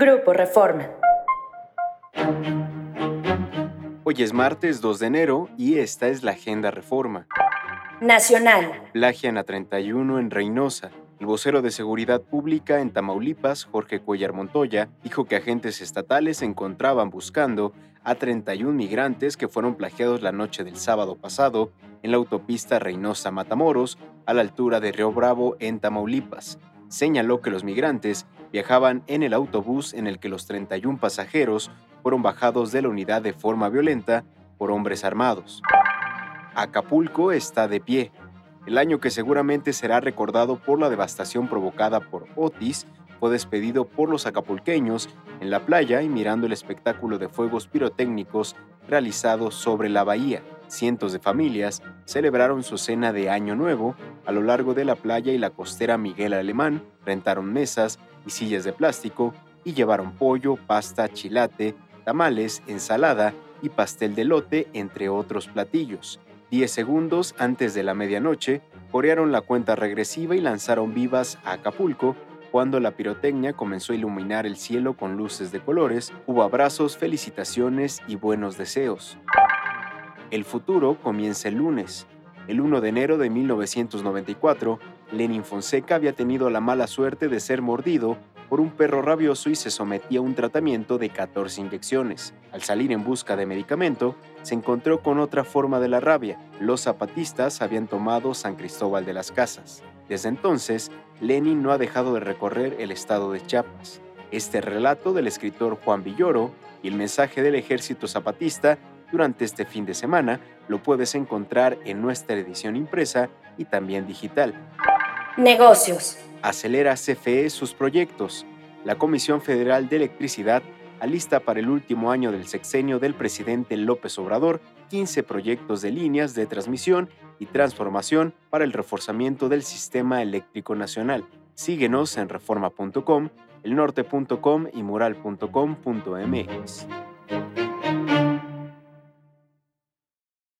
Grupo Reforma. Hoy es martes 2 de enero y esta es la Agenda Reforma. Nacional. Plagian a 31 en Reynosa. El vocero de Seguridad Pública en Tamaulipas, Jorge Cuellar Montoya, dijo que agentes estatales se encontraban buscando a 31 migrantes que fueron plagiados la noche del sábado pasado en la autopista Reynosa-Matamoros, a la altura de Río Bravo, en Tamaulipas. Señaló que los migrantes viajaban en el autobús en el que los 31 pasajeros fueron bajados de la unidad de forma violenta por hombres armados. Acapulco está de pie el año que seguramente será recordado por la devastación provocada por Otis fue despedido por los acapulqueños en la playa y mirando el espectáculo de fuegos pirotécnicos realizado sobre la bahía. Cientos de familias celebraron su cena de Año Nuevo a lo largo de la playa y la costera Miguel Alemán, rentaron mesas y sillas de plástico y llevaron pollo, pasta, chilate, tamales, ensalada y pastel de lote, entre otros platillos. Diez segundos antes de la medianoche, corearon la cuenta regresiva y lanzaron vivas a Acapulco. Cuando la pirotecnia comenzó a iluminar el cielo con luces de colores, hubo abrazos, felicitaciones y buenos deseos. El futuro comienza el lunes. El 1 de enero de 1994, Lenin Fonseca había tenido la mala suerte de ser mordido por un perro rabioso y se sometía a un tratamiento de 14 inyecciones. Al salir en busca de medicamento, se encontró con otra forma de la rabia. Los zapatistas habían tomado San Cristóbal de las Casas. Desde entonces, Lenin no ha dejado de recorrer el estado de Chiapas. Este relato del escritor Juan Villoro y el mensaje del ejército zapatista durante este fin de semana lo puedes encontrar en nuestra edición impresa y también digital. Negocios. Acelera CFE sus proyectos. La Comisión Federal de Electricidad alista para el último año del sexenio del presidente López Obrador 15 proyectos de líneas de transmisión y transformación para el reforzamiento del sistema eléctrico nacional. Síguenos en reforma.com, elnorte.com y mural.com.mx.